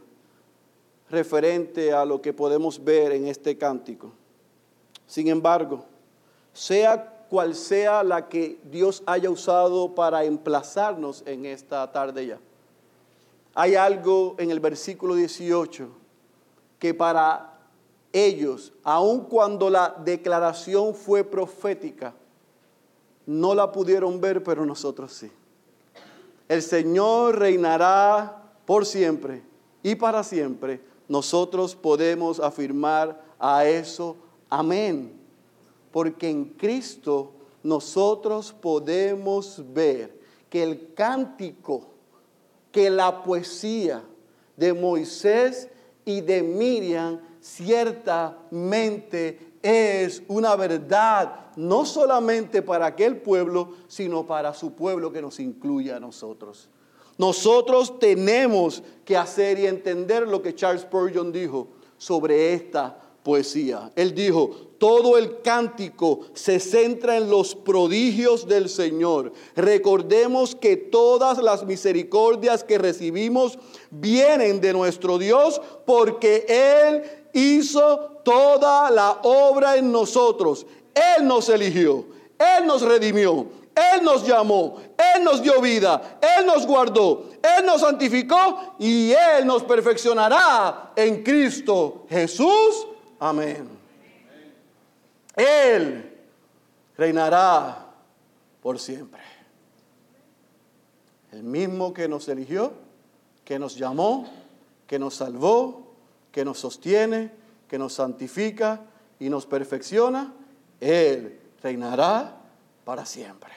referente a lo que podemos ver en este cántico. Sin embargo, sea cual sea la que Dios haya usado para emplazarnos en esta tarde ya, hay algo en el versículo 18 que para ellos, aun cuando la declaración fue profética, no la pudieron ver, pero nosotros sí. El Señor reinará por siempre y para siempre. Nosotros podemos afirmar a eso, amén. Porque en Cristo nosotros podemos ver que el cántico, que la poesía de Moisés y de Miriam ciertamente es una verdad, no solamente para aquel pueblo, sino para su pueblo que nos incluye a nosotros. Nosotros tenemos que hacer y entender lo que Charles Spurgeon dijo sobre esta poesía. Él dijo, todo el cántico se centra en los prodigios del Señor. Recordemos que todas las misericordias que recibimos vienen de nuestro Dios porque Él hizo toda la obra en nosotros. Él nos eligió, Él nos redimió, Él nos llamó, Él nos dio vida, Él nos guardó, Él nos santificó y Él nos perfeccionará en Cristo Jesús. Amén. Él reinará por siempre. El mismo que nos eligió, que nos llamó, que nos salvó, que nos sostiene, que nos santifica y nos perfecciona, Él reinará para siempre.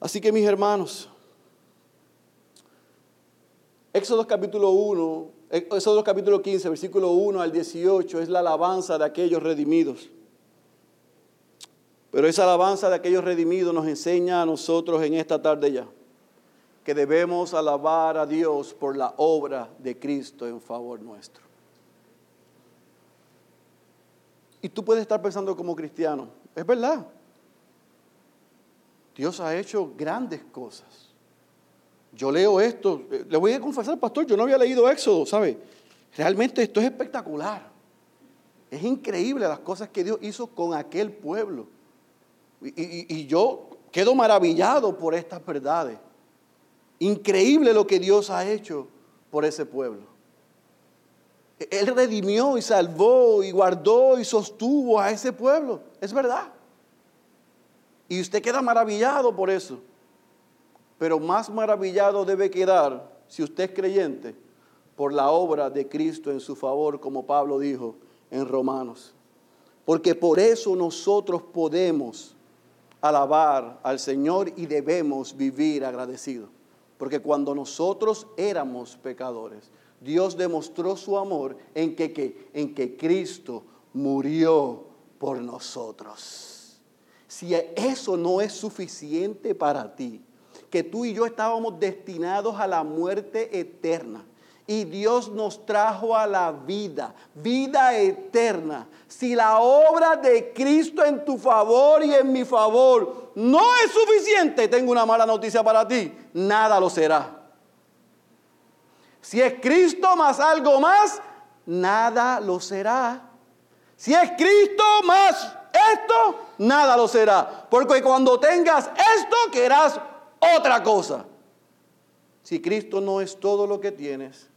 Así que mis hermanos, Éxodo capítulo 1, Éxodo capítulo 15, versículo 1 al 18 es la alabanza de aquellos redimidos. Pero esa alabanza de aquellos redimidos nos enseña a nosotros en esta tarde ya que debemos alabar a Dios por la obra de Cristo en favor nuestro. Y tú puedes estar pensando como cristiano, es verdad. Dios ha hecho grandes cosas. Yo leo esto, eh, le voy a confesar, pastor, yo no había leído Éxodo, ¿sabe? Realmente esto es espectacular. Es increíble las cosas que Dios hizo con aquel pueblo. Y, y yo quedo maravillado por estas verdades. Increíble lo que Dios ha hecho por ese pueblo. Él redimió y salvó y guardó y sostuvo a ese pueblo. Es verdad. Y usted queda maravillado por eso. Pero más maravillado debe quedar, si usted es creyente, por la obra de Cristo en su favor, como Pablo dijo en Romanos. Porque por eso nosotros podemos alabar al Señor y debemos vivir agradecidos. Porque cuando nosotros éramos pecadores, Dios demostró su amor en que, en que Cristo murió por nosotros. Si eso no es suficiente para ti, que tú y yo estábamos destinados a la muerte eterna, y Dios nos trajo a la vida, vida eterna. Si la obra de Cristo en tu favor y en mi favor no es suficiente, tengo una mala noticia para ti, nada lo será. Si es Cristo más algo más, nada lo será. Si es Cristo más esto, nada lo será. Porque cuando tengas esto, querrás otra cosa. Si Cristo no es todo lo que tienes,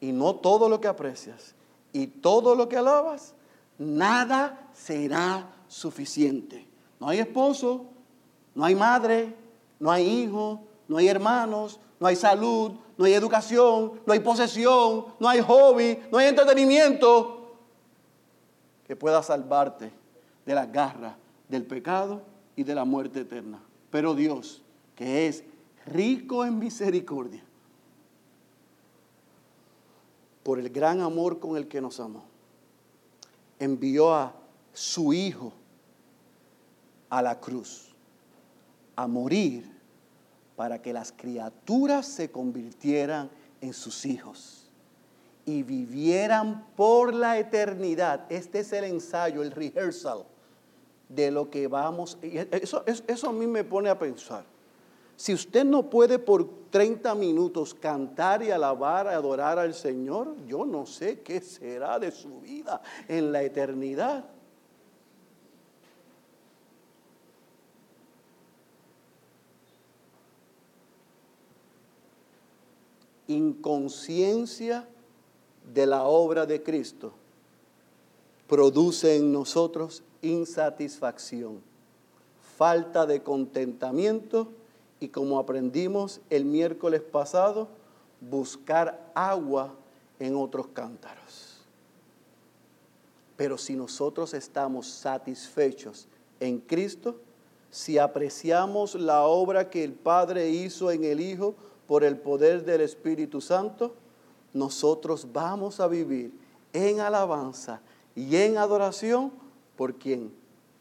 y no todo lo que aprecias, y todo lo que alabas, nada será suficiente. No hay esposo, no hay madre, no hay hijo, no hay hermanos, no hay salud, no hay educación, no hay posesión, no hay hobby, no hay entretenimiento que pueda salvarte de las garras del pecado y de la muerte eterna. Pero Dios, que es rico en misericordia, por el gran amor con el que nos amó, envió a su Hijo a la cruz a morir para que las criaturas se convirtieran en sus hijos y vivieran por la eternidad. Este es el ensayo, el rehearsal de lo que vamos. Eso, eso, a mí me pone a pensar. Si usted no puede por 30 minutos cantar y alabar, adorar al Señor, yo no sé qué será de su vida en la eternidad. inconsciencia de la obra de Cristo produce en nosotros insatisfacción, falta de contentamiento y como aprendimos el miércoles pasado, buscar agua en otros cántaros. Pero si nosotros estamos satisfechos en Cristo, si apreciamos la obra que el Padre hizo en el Hijo, por el poder del Espíritu Santo, nosotros vamos a vivir en alabanza y en adoración por quien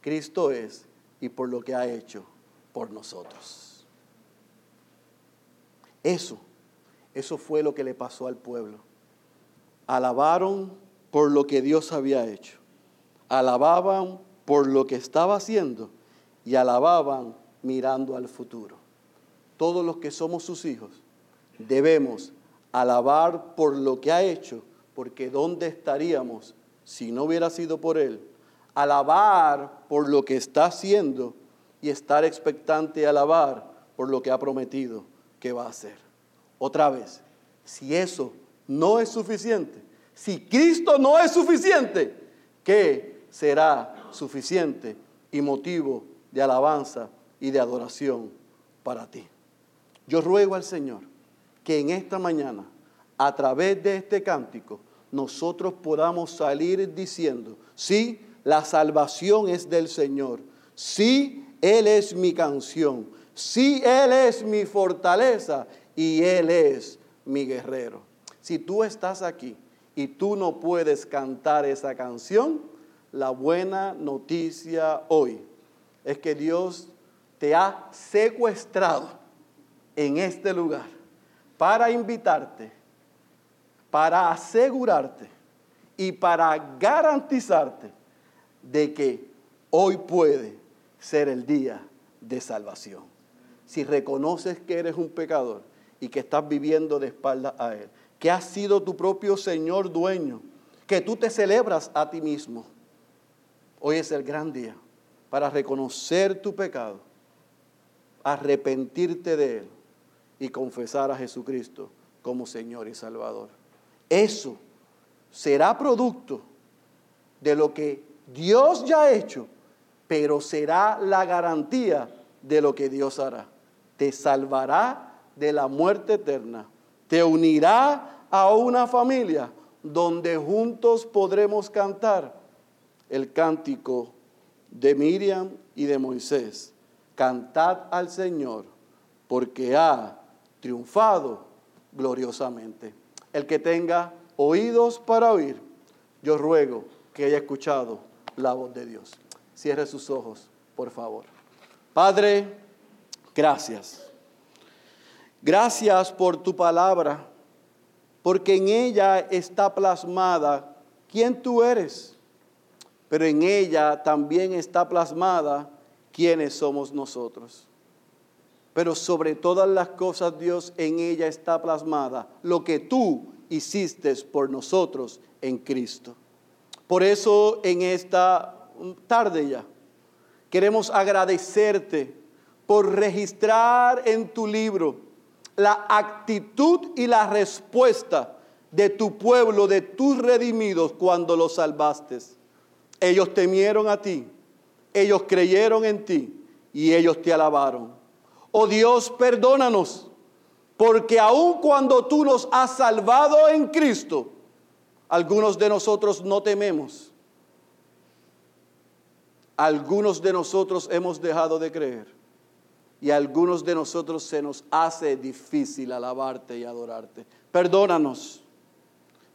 Cristo es y por lo que ha hecho por nosotros. Eso, eso fue lo que le pasó al pueblo. Alabaron por lo que Dios había hecho. Alababan por lo que estaba haciendo y alababan mirando al futuro todos los que somos sus hijos, debemos alabar por lo que ha hecho, porque ¿dónde estaríamos si no hubiera sido por Él? Alabar por lo que está haciendo y estar expectante a alabar por lo que ha prometido que va a hacer. Otra vez, si eso no es suficiente, si Cristo no es suficiente, ¿qué será suficiente y motivo de alabanza y de adoración para ti? Yo ruego al Señor que en esta mañana, a través de este cántico, nosotros podamos salir diciendo, sí, la salvación es del Señor, sí, Él es mi canción, sí, Él es mi fortaleza y Él es mi guerrero. Si tú estás aquí y tú no puedes cantar esa canción, la buena noticia hoy es que Dios te ha secuestrado en este lugar para invitarte, para asegurarte y para garantizarte de que hoy puede ser el día de salvación. Si reconoces que eres un pecador y que estás viviendo de espaldas a Él, que has sido tu propio Señor dueño, que tú te celebras a ti mismo, hoy es el gran día para reconocer tu pecado, arrepentirte de Él y confesar a Jesucristo como Señor y Salvador. Eso será producto de lo que Dios ya ha hecho, pero será la garantía de lo que Dios hará. Te salvará de la muerte eterna, te unirá a una familia donde juntos podremos cantar el cántico de Miriam y de Moisés. Cantad al Señor, porque ha triunfado gloriosamente. El que tenga oídos para oír, yo ruego que haya escuchado la voz de Dios. Cierre sus ojos, por favor. Padre, gracias. Gracias por tu palabra, porque en ella está plasmada quién tú eres, pero en ella también está plasmada quiénes somos nosotros. Pero sobre todas las cosas, Dios, en ella está plasmada lo que tú hiciste por nosotros en Cristo. Por eso en esta tarde ya queremos agradecerte por registrar en tu libro la actitud y la respuesta de tu pueblo, de tus redimidos, cuando los salvaste. Ellos temieron a ti, ellos creyeron en ti y ellos te alabaron. Oh Dios, perdónanos, porque aun cuando tú nos has salvado en Cristo, algunos de nosotros no tememos. Algunos de nosotros hemos dejado de creer. Y a algunos de nosotros se nos hace difícil alabarte y adorarte. Perdónanos.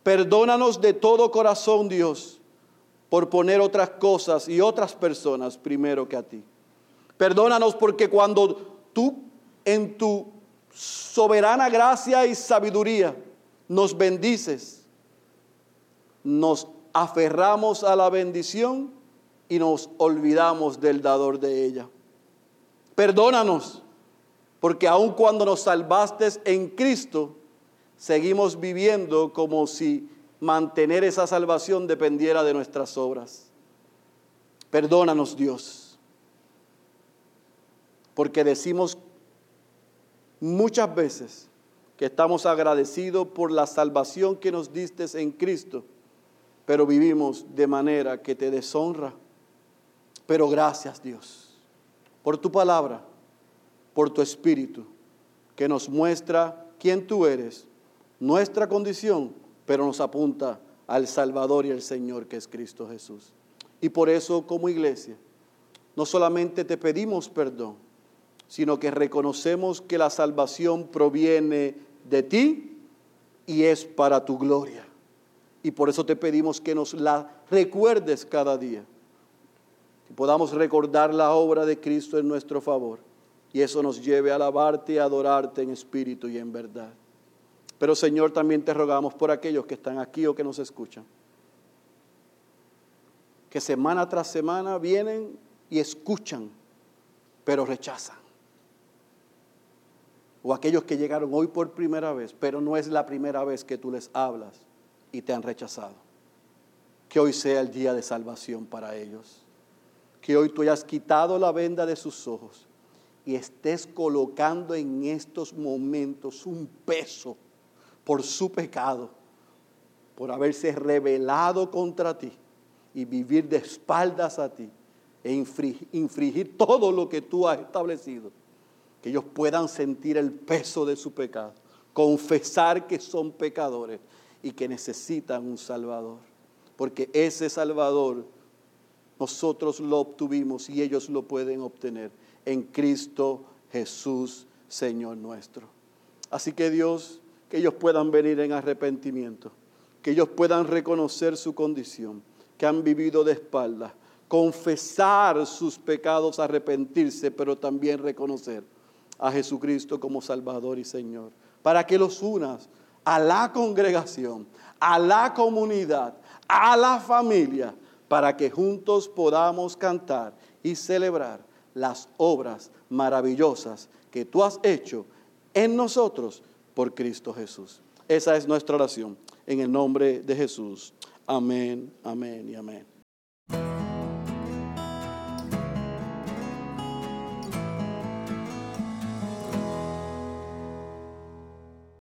Perdónanos de todo corazón, Dios, por poner otras cosas y otras personas primero que a ti. Perdónanos porque cuando tú en tu soberana gracia y sabiduría nos bendices, nos aferramos a la bendición y nos olvidamos del dador de ella. Perdónanos, porque aun cuando nos salvaste en Cristo, seguimos viviendo como si mantener esa salvación dependiera de nuestras obras. Perdónanos Dios, porque decimos muchas veces que estamos agradecidos por la salvación que nos diste en Cristo, pero vivimos de manera que te deshonra. Pero gracias Dios por tu palabra, por tu espíritu, que nos muestra quién tú eres, nuestra condición, pero nos apunta al Salvador y al Señor que es Cristo Jesús. Y por eso como iglesia, no solamente te pedimos perdón, sino que reconocemos que la salvación proviene de ti y es para tu gloria. Y por eso te pedimos que nos la recuerdes cada día, que podamos recordar la obra de Cristo en nuestro favor y eso nos lleve a alabarte y adorarte en espíritu y en verdad. Pero Señor, también te rogamos por aquellos que están aquí o que nos escuchan, que semana tras semana vienen y escuchan, pero rechazan o aquellos que llegaron hoy por primera vez, pero no es la primera vez que tú les hablas y te han rechazado. Que hoy sea el día de salvación para ellos. Que hoy tú hayas quitado la venda de sus ojos y estés colocando en estos momentos un peso por su pecado, por haberse rebelado contra ti y vivir de espaldas a ti e infringir, todo lo que tú has establecido que ellos puedan sentir el peso de su pecado, confesar que son pecadores y que necesitan un Salvador. Porque ese Salvador nosotros lo obtuvimos y ellos lo pueden obtener en Cristo Jesús, Señor nuestro. Así que Dios, que ellos puedan venir en arrepentimiento, que ellos puedan reconocer su condición, que han vivido de espaldas, confesar sus pecados, arrepentirse, pero también reconocer a Jesucristo como Salvador y Señor, para que los unas a la congregación, a la comunidad, a la familia, para que juntos podamos cantar y celebrar las obras maravillosas que tú has hecho en nosotros por Cristo Jesús. Esa es nuestra oración. En el nombre de Jesús. Amén, amén y amén.